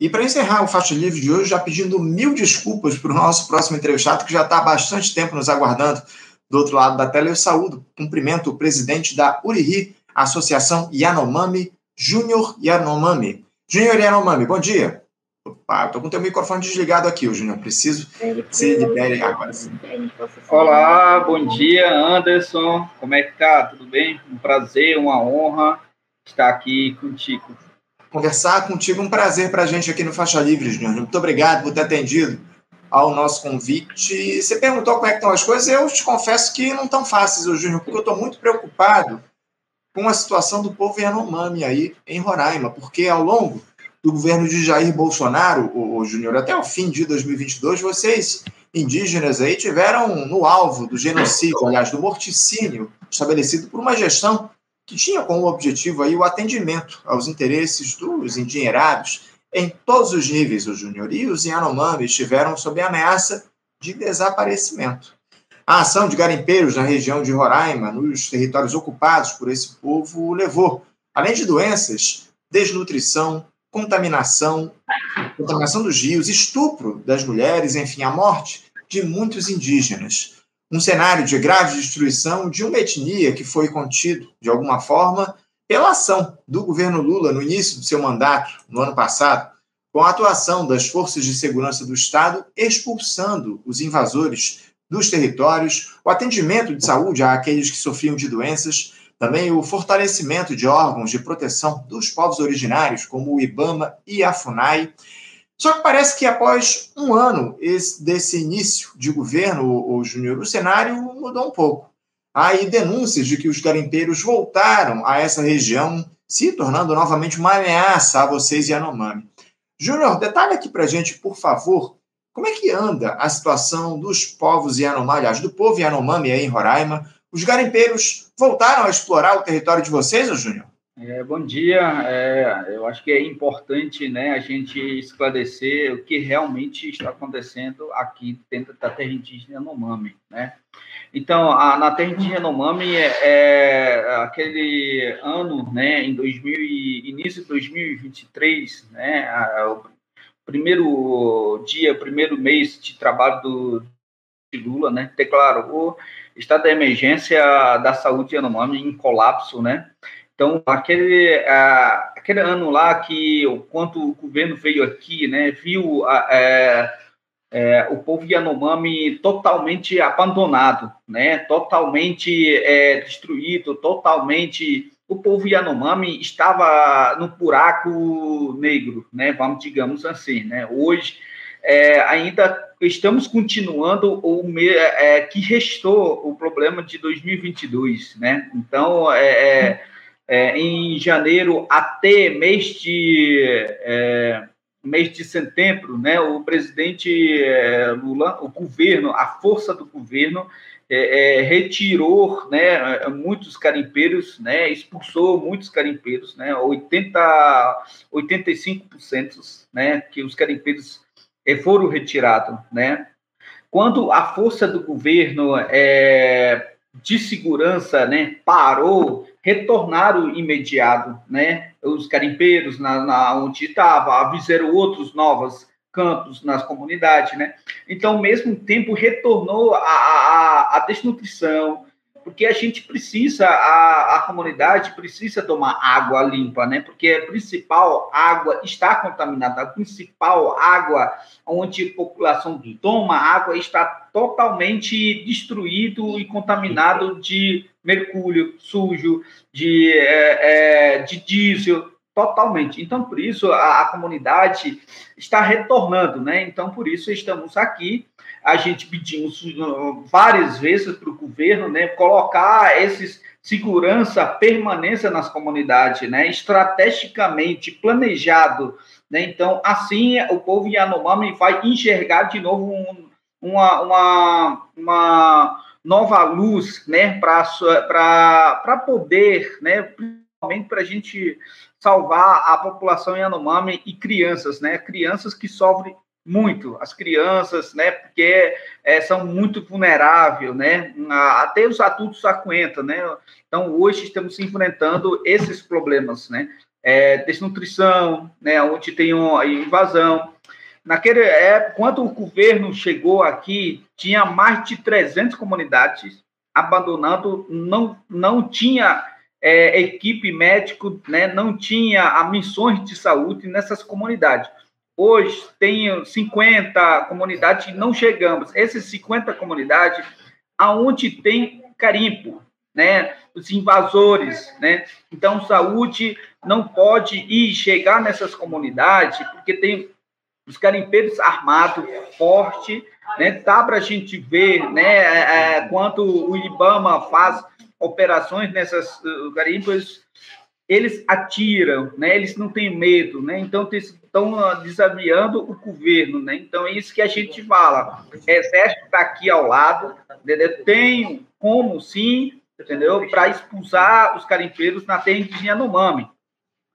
E para encerrar o Faixa Livre de hoje, já pedindo mil desculpas para o nosso próximo entrevistado, que já está há bastante tempo nos aguardando do outro lado da tela, eu saúdo, cumprimento o presidente da Uriri, Associação Yanomami, Júnior Yanomami. Júnior Yanomami, bom dia. Opa, estou com o teu microfone desligado aqui, Júnior. Preciso se libere agora. Olá, bom dia, Anderson. Como é que tá? Tudo bem? Um prazer, uma honra estar aqui contigo. Conversar contigo, um prazer para a gente aqui no Faixa Livre, Júnior. Muito obrigado por ter atendido ao nosso convite. Você perguntou como é que estão as coisas, eu te confesso que não estão fáceis, Júnior, porque eu estou muito preocupado com a situação do povo Yanomami aí em Roraima, porque ao longo do governo de Jair Bolsonaro, o, Júnior, até o fim de 2022, vocês indígenas aí tiveram no alvo do genocídio, aliás, do morticínio estabelecido por uma gestão que tinha como objetivo aí o atendimento aos interesses dos endinheirados em todos os níveis, o Júnior. E os Yanomami estiveram sob ameaça de desaparecimento. A ação de garimpeiros na região de Roraima, nos territórios ocupados por esse povo, levou, além de doenças, desnutrição, contaminação, contaminação dos rios, estupro das mulheres, enfim, a morte de muitos indígenas. Um cenário de grave destruição de uma etnia que foi contido, de alguma forma, pela ação do governo Lula no início do seu mandato, no ano passado, com a atuação das forças de segurança do Estado expulsando os invasores dos territórios, o atendimento de saúde àqueles que sofriam de doenças, também o fortalecimento de órgãos de proteção dos povos originários, como o IBAMA e a FUNAI. Só que parece que após um ano desse início de governo, o Júnior, o cenário mudou um pouco. Há aí denúncias de que os garimpeiros voltaram a essa região, se tornando novamente uma ameaça a vocês e a Yanomami. Júnior, detalhe aqui para gente, por favor, como é que anda a situação dos povos Yanomami, aliás, do povo Yanomami aí em Roraima? Os garimpeiros voltaram a explorar o território de vocês, Júnior? É, bom dia. É, eu acho que é importante né, a gente esclarecer o que realmente está acontecendo aqui dentro da terra indígena Yanomami. Né? Então, a, na terra indígena Yanomami, é, é, aquele ano, né, em 2000, início de 2023, né, a, o primeiro dia, primeiro mês de trabalho do, de Lula, né, declarou estado de emergência da saúde Yanomami em colapso, né, então, aquele, aquele ano lá que, quando o governo veio aqui, né, viu é, é, o povo Yanomami totalmente abandonado, né, totalmente é, destruído, totalmente... O povo Yanomami estava no buraco negro, né, vamos digamos assim, né. Hoje, é, ainda estamos continuando o é, que restou o problema de 2022, né? Então, é, é em janeiro até mês de é, mês de setembro, né, o presidente é, Lula, o governo, a força do governo é, é, retirou, né, muitos carimpeiros, né, expulsou muitos carimpeiros, né, 80, 85%, né, que os carimpeiros é, foram retirados, né. Quando a força do governo de segurança, né, parou retornaram imediato, né? Os carimpeiros na, na onde estava, avisaram outros novos campos nas comunidades, né? Então, ao mesmo tempo, retornou a, a, a desnutrição, porque a gente precisa, a, a comunidade precisa tomar água limpa, né? Porque a principal água está contaminada, a principal água onde a população toma água está totalmente destruído e contaminado de mercúrio sujo, de, é, é, de diesel, totalmente. Então, por isso, a, a, comunidade está retornando, né? Então, por isso, estamos aqui. A gente pedimos várias vezes para o governo, né, colocar esses segurança, permanência nas comunidades, né, estrategicamente planejado, né? Então, assim, o povo Yanomami vai enxergar de novo um, uma, uma, uma nova luz, né, para poder, né, principalmente para a gente salvar a população Yanomami e crianças, né, crianças que sofrem muito, as crianças, né, porque é, são muito vulneráveis, né, até os adultos aguentam, né, então hoje estamos enfrentando esses problemas, né, é, desnutrição, né, onde tem uma invasão. Naquele época, quando o governo chegou aqui, tinha mais de 300 comunidades abandonando, não, não tinha é, equipe médico, né, não tinha missões de saúde nessas comunidades. Hoje tem 50 comunidades e não chegamos. Essas 50 comunidades, aonde tem carimpo, né, os invasores, né? Então, saúde não pode ir chegar nessas comunidades porque tem os carimpeiros armados forte, né? Dá para a gente ver, né? É, é, quanto o IBAMA faz operações nessas uh, eles atiram, né? Eles não têm medo, né? Então estão uh, desafiando o governo, né? Então é isso que a gente fala. O exército está aqui ao lado, entendeu? tem como sim, entendeu? Para expulsar os carimpeiros na terra indígena Yanomami.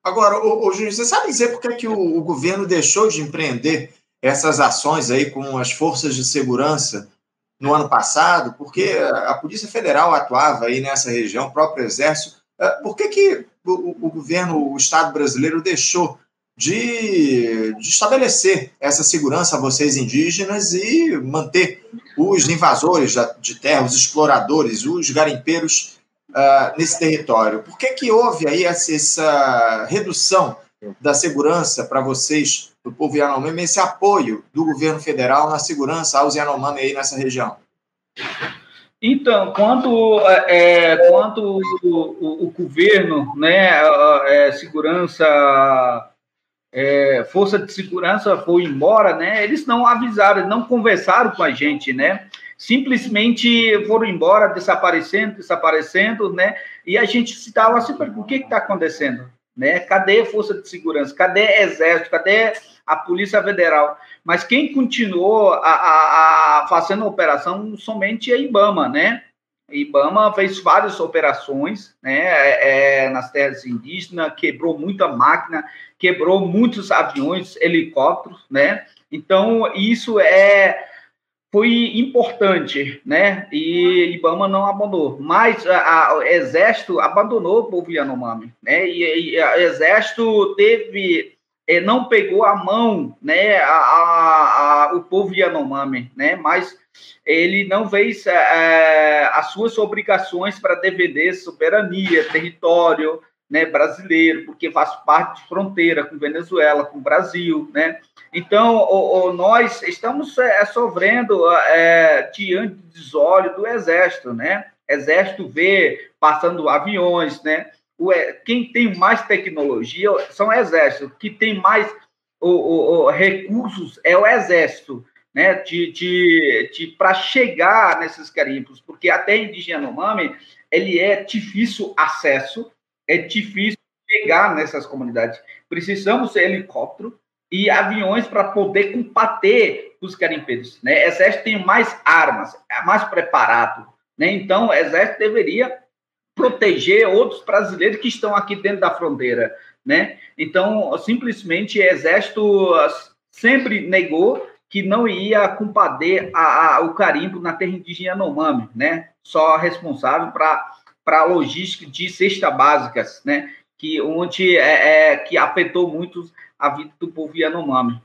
Agora, o, o você sabe dizer por que, é que o, o, governo deixou de empreender essas ações aí com as forças de segurança no ano passado? Porque a Polícia Federal atuava aí nessa região, o próprio Exército. É, por que, que o, o governo, o Estado brasileiro deixou de, de, estabelecer essa segurança a vocês indígenas e manter os invasores de terra, os exploradores, os garimpeiros uh, nesse território. Por que, que houve aí essa, essa redução da segurança para vocês, do povo Yanomami, esse apoio do governo federal na segurança aos Yanomami aí nessa região? Então, quando, é, quando o, o, o, governo, né, é, segurança, é, força de segurança foi embora, né, eles não avisaram, não conversaram com a gente, né, simplesmente foram embora, desaparecendo, desaparecendo, né? E a gente se estava assim, o que está acontecendo? Né? Cadê a Força de Segurança? Cadê Exército? Cadê a Polícia Federal? Mas quem continuou a, a, a fazendo a operação somente a IBAMA, né? IBAMA fez várias operações né, é, é, nas terras indígenas, quebrou muita máquina, quebrou muitos aviões, helicópteros, né? Então, isso é foi importante, né? E Ibama não abandonou, mas o exército abandonou o povo Yanomami, né? E, o exército teve é, não pegou a mão, né? A, a, a, o povo Yanomami, né? Mas ele não fez é, as suas obrigações para defender soberania, território, né, brasileiro, porque faz parte de fronteira com Venezuela, com o Brasil, né? Então, o, o, nós estamos é, sofrendo é, diante dos olhos do Exército, né? Exército vê passando aviões, né? O, quem tem mais tecnologia são o Exército, que tem mais o, o, recursos é o Exército, né? De, de, de para chegar nesses carimbos, porque até indígena Yanomami ele é difícil acesso, é difícil chegar nessas comunidades. Precisamos de helicóptero e aviões para poder combater os garimpeiros. Né? Exército tem mais armas, é mais preparado. Né? Então, o exército deveria proteger outros brasileiros que estão aqui dentro da fronteira. Né? Então, simplesmente, o exército sempre negou que não ia combater a, o carimbo na terra indígena Yanomami, né? Só responsável para para a logística de cesta básicas, né? Que onde é, é, que afetou muito a vida do povo Yanomami.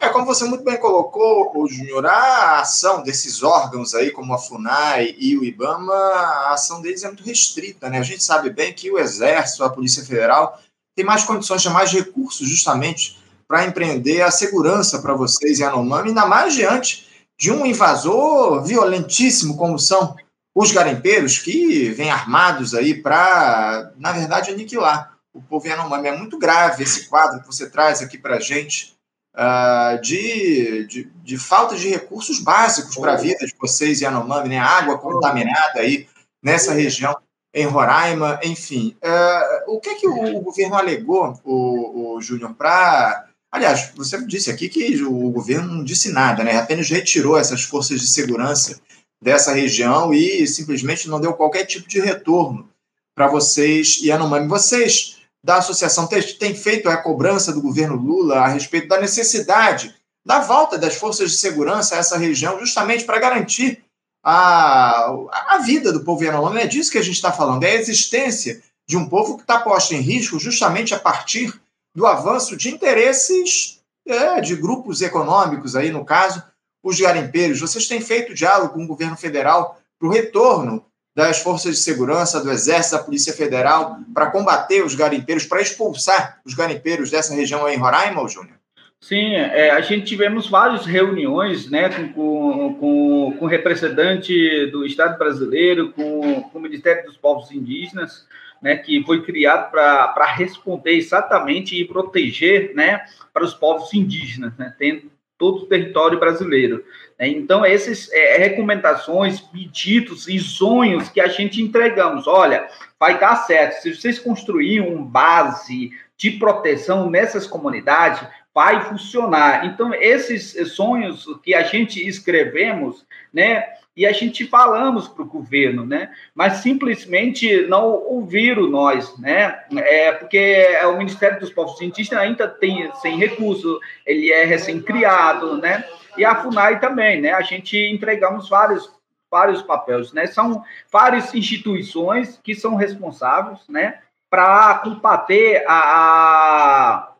É, como você muito bem colocou, Júnior, a ação desses órgãos aí, como a FUNAI e o IBAMA, a ação deles é muito restrita, né? A gente sabe bem que o Exército, a Polícia Federal, tem mais condições, tem mais recursos, justamente, para empreender a segurança para vocês, Yanomami, ainda mais diante de um invasor violentíssimo como são os garimpeiros que vêm armados aí para, na verdade, aniquilar o povo Yanomami. É muito grave esse quadro que você traz aqui para a gente uh, de, de, de, falta de recursos básicos para a vida de vocês Yanomami, né? Água contaminada aí nessa região em Roraima, enfim. Uh, o que é que o, o governo alegou, o, o Júnior, para... Aliás, você disse aqui que o governo não disse nada, né? Apenas retirou essas forças de segurança dessa região e simplesmente não deu qualquer tipo de retorno para vocês Yanomami. Vocês da associação têm feito a cobrança do governo Lula a respeito da necessidade da volta das forças de segurança a essa região, justamente para garantir a, a vida do povo Yanomami. É disso que a gente está falando, é a existência de um povo que está posto em risco justamente a partir do avanço de interesses é, de grupos econômicos, aí no caso, os garimpeiros. Vocês têm feito diálogo com o governo federal para o retorno das forças de segurança, do Exército, da Polícia Federal, para combater os garimpeiros, para expulsar os garimpeiros dessa região aí em Roraima, Júnior? Sim, é, a gente tivemos várias reuniões né, com, com, com representante do Estado brasileiro, com, com o Ministério dos Povos Indígenas, né, que foi criado para responder exatamente e proteger né, para os povos indígenas, né, tendo todo o território brasileiro. Né. Então, essas é, recomendações, pedidos e sonhos que a gente entregamos, olha, vai dar certo. Se vocês construírem uma base de proteção nessas comunidades, vai funcionar. Então, esses sonhos que a gente escrevemos, né, e a gente falamos para o governo, né, mas simplesmente não ouviram nós, né, é porque o Ministério dos Povos Indígenas ainda tem sem recurso, ele é recém-criado, né, e a FUNAI também, né, a gente entregamos vários vários papéis, né, são várias instituições que são responsáveis, né, para combater a, a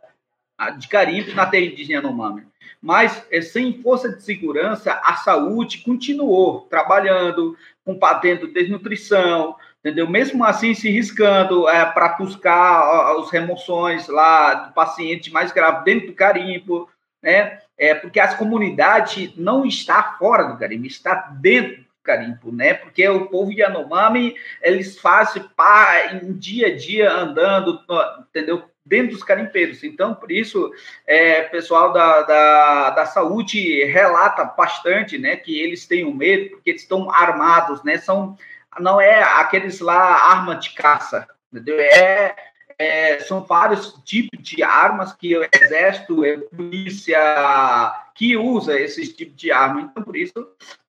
de garimpo na terra indígena Yanomami. Mas, é, sem força de segurança, a saúde continuou trabalhando, combatendo desnutrição, entendeu? Mesmo assim, se riscando é, para buscar as remoções lá do paciente mais grave dentro do garimpo, né? É, porque as comunidades não está fora do garimpo, está dentro do garimpo, né? Porque o povo Yanomami, eles fazem pá, em dia a dia andando, entendeu? Dentro dos carimpeiros. Então, por isso, é, pessoal da, da, da saúde relata bastante, né, que eles têm um medo, porque eles estão armados, né, são, não é aqueles lá arma de caça, entendeu? É, é, são vários tipos de armas que o exército, a polícia que usa esses tipos de arma. Então, por isso,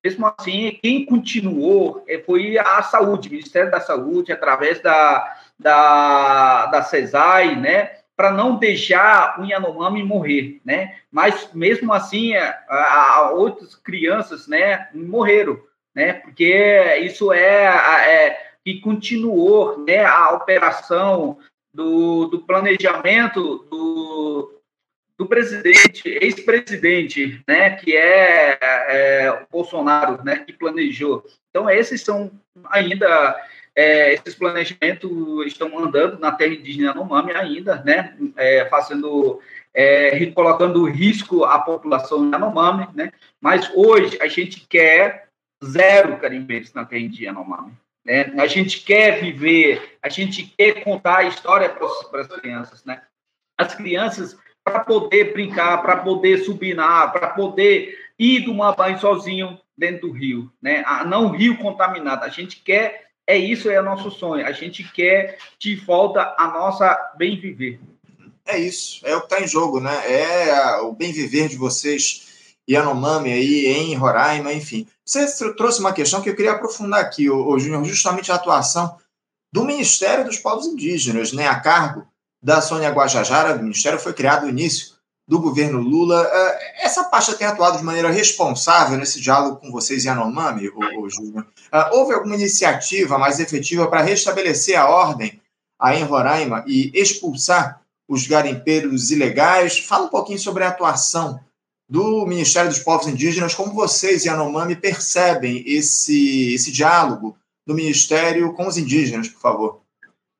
mesmo assim, quem continuou é, foi a saúde, o Ministério da Saúde, através da, da, da CESAI, né? Para não deixar o Yanomami morrer, né? Mas mesmo assim, a, a outras crianças, né, morreram, né? Porque isso é, é que continuou, né, a operação do, do planejamento do, do presidente, ex-presidente, né, que é, é, o Bolsonaro, né, que planejou. Então, esses são ainda é, esses planejamentos estão andando na terra indígena Yanomami ainda, né, é, fazendo, é, colocando risco à população Yanomami, né, mas hoje a gente quer zero carimbeiros na terra indígena Yanomami. Né? A gente quer viver, a gente quer contar a história para as crianças, né? As crianças para poder brincar, para poder subir na para poder ir tomar banho sozinho dentro do rio, né? Não rio contaminado. A gente quer é isso, é o nosso sonho. A gente quer de volta a nossa bem viver. É isso, é o que está em jogo, né? É o bem viver de vocês, Yanomami aí em Roraima, enfim. Você trouxe uma questão que eu queria aprofundar aqui, o Júnior, justamente a atuação do Ministério dos Povos Indígenas, né, a cargo da Sônia Guajajara, o Ministério foi criado no início do governo Lula. É, essa pasta tem atuado de maneira responsável nesse diálogo com vocês em Anomami, o, Júnior? É, houve alguma iniciativa mais efetiva para restabelecer a ordem aí em Roraima e expulsar os garimpeiros ilegais? Fala um pouquinho sobre a atuação do Ministério dos Povos Indígenas, como vocês, Yanomami, percebem esse, esse diálogo do Ministério com os indígenas, por favor.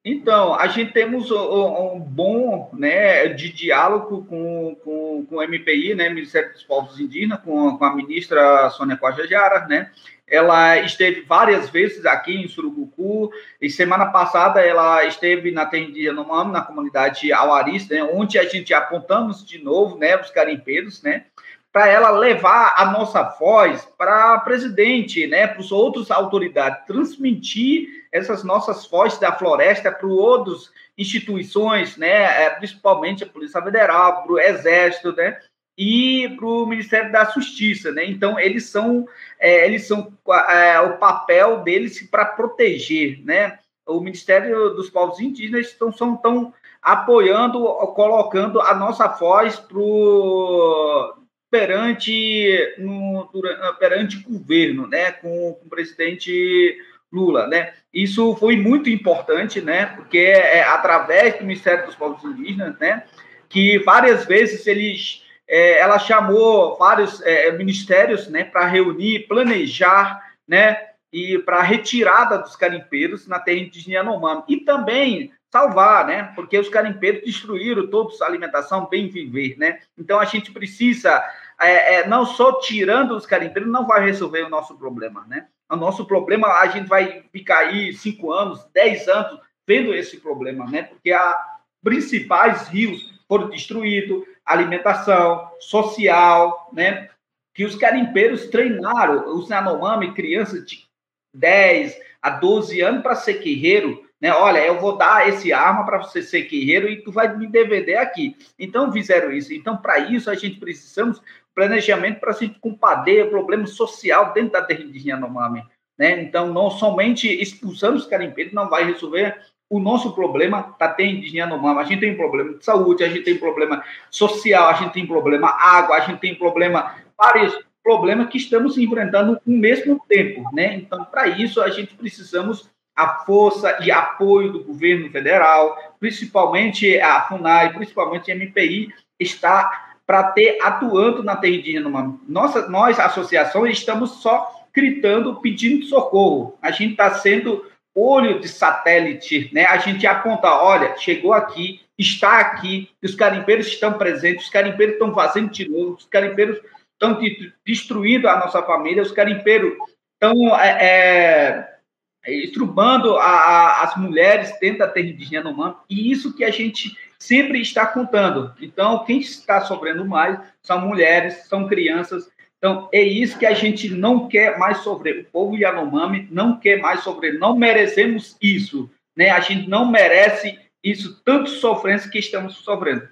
Então, a gente temos um, bom né, de diálogo com, com, com o MPI, né, Ministério dos Povos Indígenas, com, com a ministra Sônia Guajajara, né? Ela esteve várias vezes aqui em Surucucu, e semana passada ela esteve na Tendia no Mamo, na comunidade Auaris, né, onde a gente apontamos de novo né, os garimpeiros, né? Para ela levar a nossa voz para presidente, né, para os outros autoridades, transmitir essas nossas vozes da floresta para outras instituições, né, é, principalmente a Polícia Federal, para o Exército, né, e para o Ministério da Justiça, né? Então eles são, é, eles são é, o papel deles para proteger, né? O Ministério dos Povos Indígenas estão são tão apoiando, colocando a nossa voz pro perante, no, durante, perante o governo, né, com, com, o presidente Lula, né? Isso foi muito importante, né? Porque é, é através do Ministério dos Povos Indígenas, né? Que várias vezes eles, é, ela chamou vários é, ministérios, né? Para reunir, planejar, né? E para retirada dos carimpeiros na terra indígena Yanomami. E também salvar, né? Porque os carimpeiros destruíram todos a alimentação, bem viver, né? Então a gente precisa, é, é, não só tirando os carimpeiros, não vai resolver o nosso problema, né? O nosso problema, a gente vai ficar aí cinco anos, dez anos vendo esse problema, né? Porque a principais rios foram destruídos, alimentação, social, né? Que os carimpeiros treinaram os Yanomami, crianças de 10 a 12 anos para ser guerreiro, né? Olha, eu vou dar esse arma para você ser guerreiro e tu vai me DVD aqui. Então fizeram isso. Então para isso a gente precisamos planejamento para gente combater problema social dentro da terra indígena Yanomami, né? Então não somente expulsando os carimpeiros não vai resolver o nosso problema da terra indígena Yanomami. A gente tem problema de saúde, a gente tem problema social, a gente tem problema água, a gente tem problema vários problemas que estamos enfrentando no mesmo tempo, né? Então para isso a gente precisamos a força e apoio do governo federal, principalmente a FUNAI, principalmente a MPI, está para ter atuando na terra indígena. Nossa, nós, associação, estamos só gritando, pedindo socorro. A gente está sendo olho de satélite, né? A gente aponta, olha, chegou aqui, está aqui, os carimpeiros estão presentes, os carimpeiros estão fazendo de novo, os carimpeiros estão destruindo a nossa família, os carimpeiros estão é, é, estrubando a, a, as mulheres dentro da terra indígena Yanomami, e isso que a gente sempre está contando. Então, quem está sofrendo mais são mulheres, são crianças. Então, é isso que a gente não quer mais sofrer. O povo Yanomami não quer mais sofrer. Não merecemos isso. Né? A gente não merece isso, tanto sofrência que estamos sofrendo.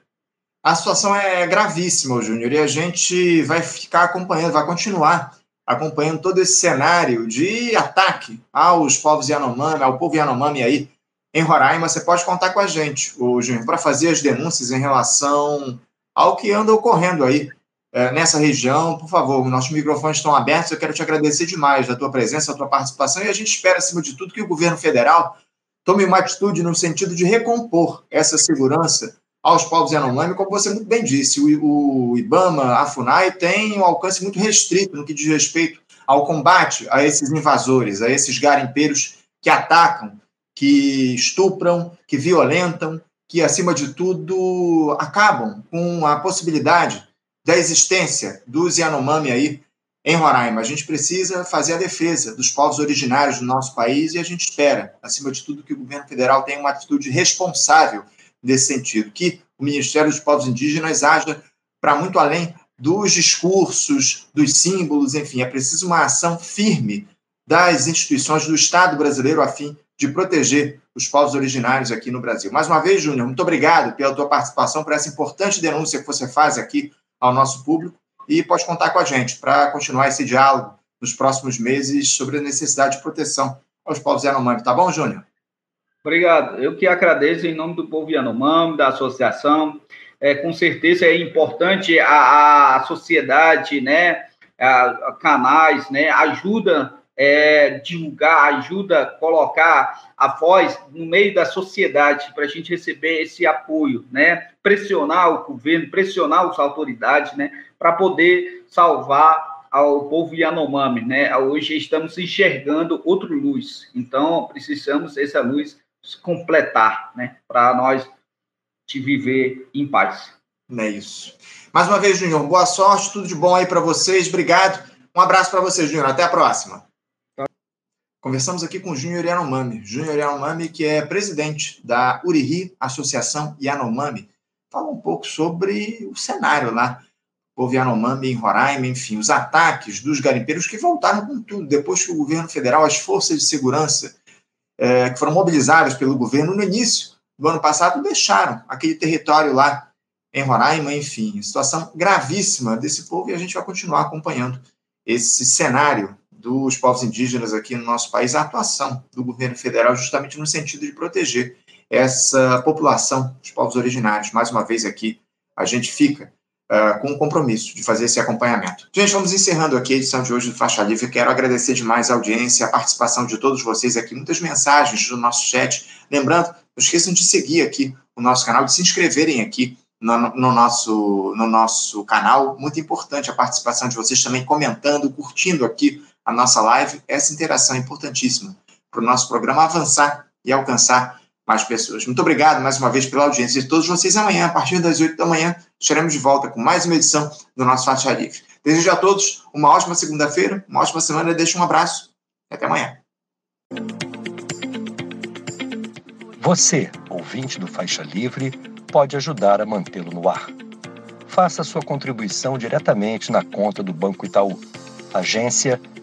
A situação é gravíssima, Júnior, e a gente vai ficar acompanhando, vai continuar acompanhando todo esse cenário de ataque aos povos Yanomami, ao povo Yanomami aí em Roraima. Você pode contar com a gente, o Júnior, para fazer as denúncias em relação ao que anda ocorrendo aí é, nessa região. Por favor, nossos microfones estão abertos. Eu quero te agradecer demais da tua presença, da tua participação e a gente espera, acima de tudo, que o governo federal tome uma atitude no sentido de recompor essa segurança aos povos Yanomami, como você muito bem disse, o, o IBAMA, a FUNAI, tem um alcance muito restrito no que diz respeito ao combate a esses invasores, a esses garimpeiros que atacam, que estupram, que violentam, que, acima de tudo, acabam com a possibilidade da existência dos Yanomami aí em Roraima. A gente precisa fazer a defesa dos povos originários do nosso país e a gente espera, acima de tudo, que o governo federal tenha uma atitude responsável nesse sentido, que o Ministério dos Povos Indígenas haja para muito além dos discursos, dos símbolos, enfim, é preciso uma ação firme das instituições do Estado brasileiro a fim de proteger os povos originários aqui no Brasil. Mais uma vez, Júnior, muito obrigado pela tua participação, por essa importante denúncia que você faz aqui ao nosso público e pode contar com a gente para continuar esse diálogo nos próximos meses sobre a necessidade de proteção aos povos Yanomami. Tá bom, Júnior? Obrigado. Eu que agradeço em nome do povo Yanomami, da associação. É, com certeza é importante a, a sociedade, né, a, a canais, né, ajuda é, divulgar, ajuda colocar a voz no meio da sociedade para a gente receber esse apoio, né, pressionar o governo, pressionar as autoridades, né, para poder salvar ao povo Yanomami, né? Hoje estamos enxergando outra luz, então precisamos essa luz completar, né? Para nós te viver em paz. É isso. Mais uma vez, Júnior, boa sorte, tudo de bom aí para vocês. Obrigado. Um abraço para você, Júnior. Até a próxima. Conversamos aqui com o Júnior Yanomami. Júnior Yanomami, que é presidente da Uriri, Associação Yanomami. Fala um pouco sobre o cenário lá. O povo Yanomami em Roraima, enfim, os ataques dos garimpeiros que voltaram com tudo. Depois que o governo federal, as forças de segurança é, que foram mobilizadas pelo governo no início do ano passado, deixaram aquele território lá em Roraima, enfim, situação gravíssima desse povo e a gente vai continuar acompanhando esse cenário dos povos indígenas aqui no nosso país, a atuação do governo federal justamente no sentido de proteger essa população, os povos originários. Mais uma vez aqui, a gente fica uh, com o compromisso de fazer esse acompanhamento. Gente, vamos encerrando aqui a edição de hoje do Faixa Livre. Quero agradecer demais a audiência, a participação de todos vocês aqui, muitas mensagens do nosso chat. Lembrando, não esqueçam de seguir aqui o nosso canal, de se inscreverem aqui no, no, nosso, no nosso canal. Muito importante a participação de vocês também comentando, curtindo aqui a nossa live. Essa interação é importantíssima para o nosso programa avançar e alcançar mais pessoas. Muito obrigado mais uma vez pela audiência de todos vocês. Amanhã, a partir das 8 da manhã, estaremos de volta com mais uma edição do nosso Faixa Livre. Desejo a todos uma ótima segunda-feira, uma ótima semana. Deixo um abraço e até amanhã. Você, ouvinte do Faixa Livre, pode ajudar a mantê-lo no ar. Faça sua contribuição diretamente na conta do Banco Itaú. Agência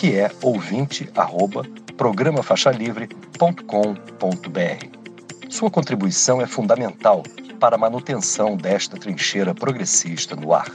que é ouvinte@programafaixalivre.com.br. Sua contribuição é fundamental para a manutenção desta trincheira progressista no ar.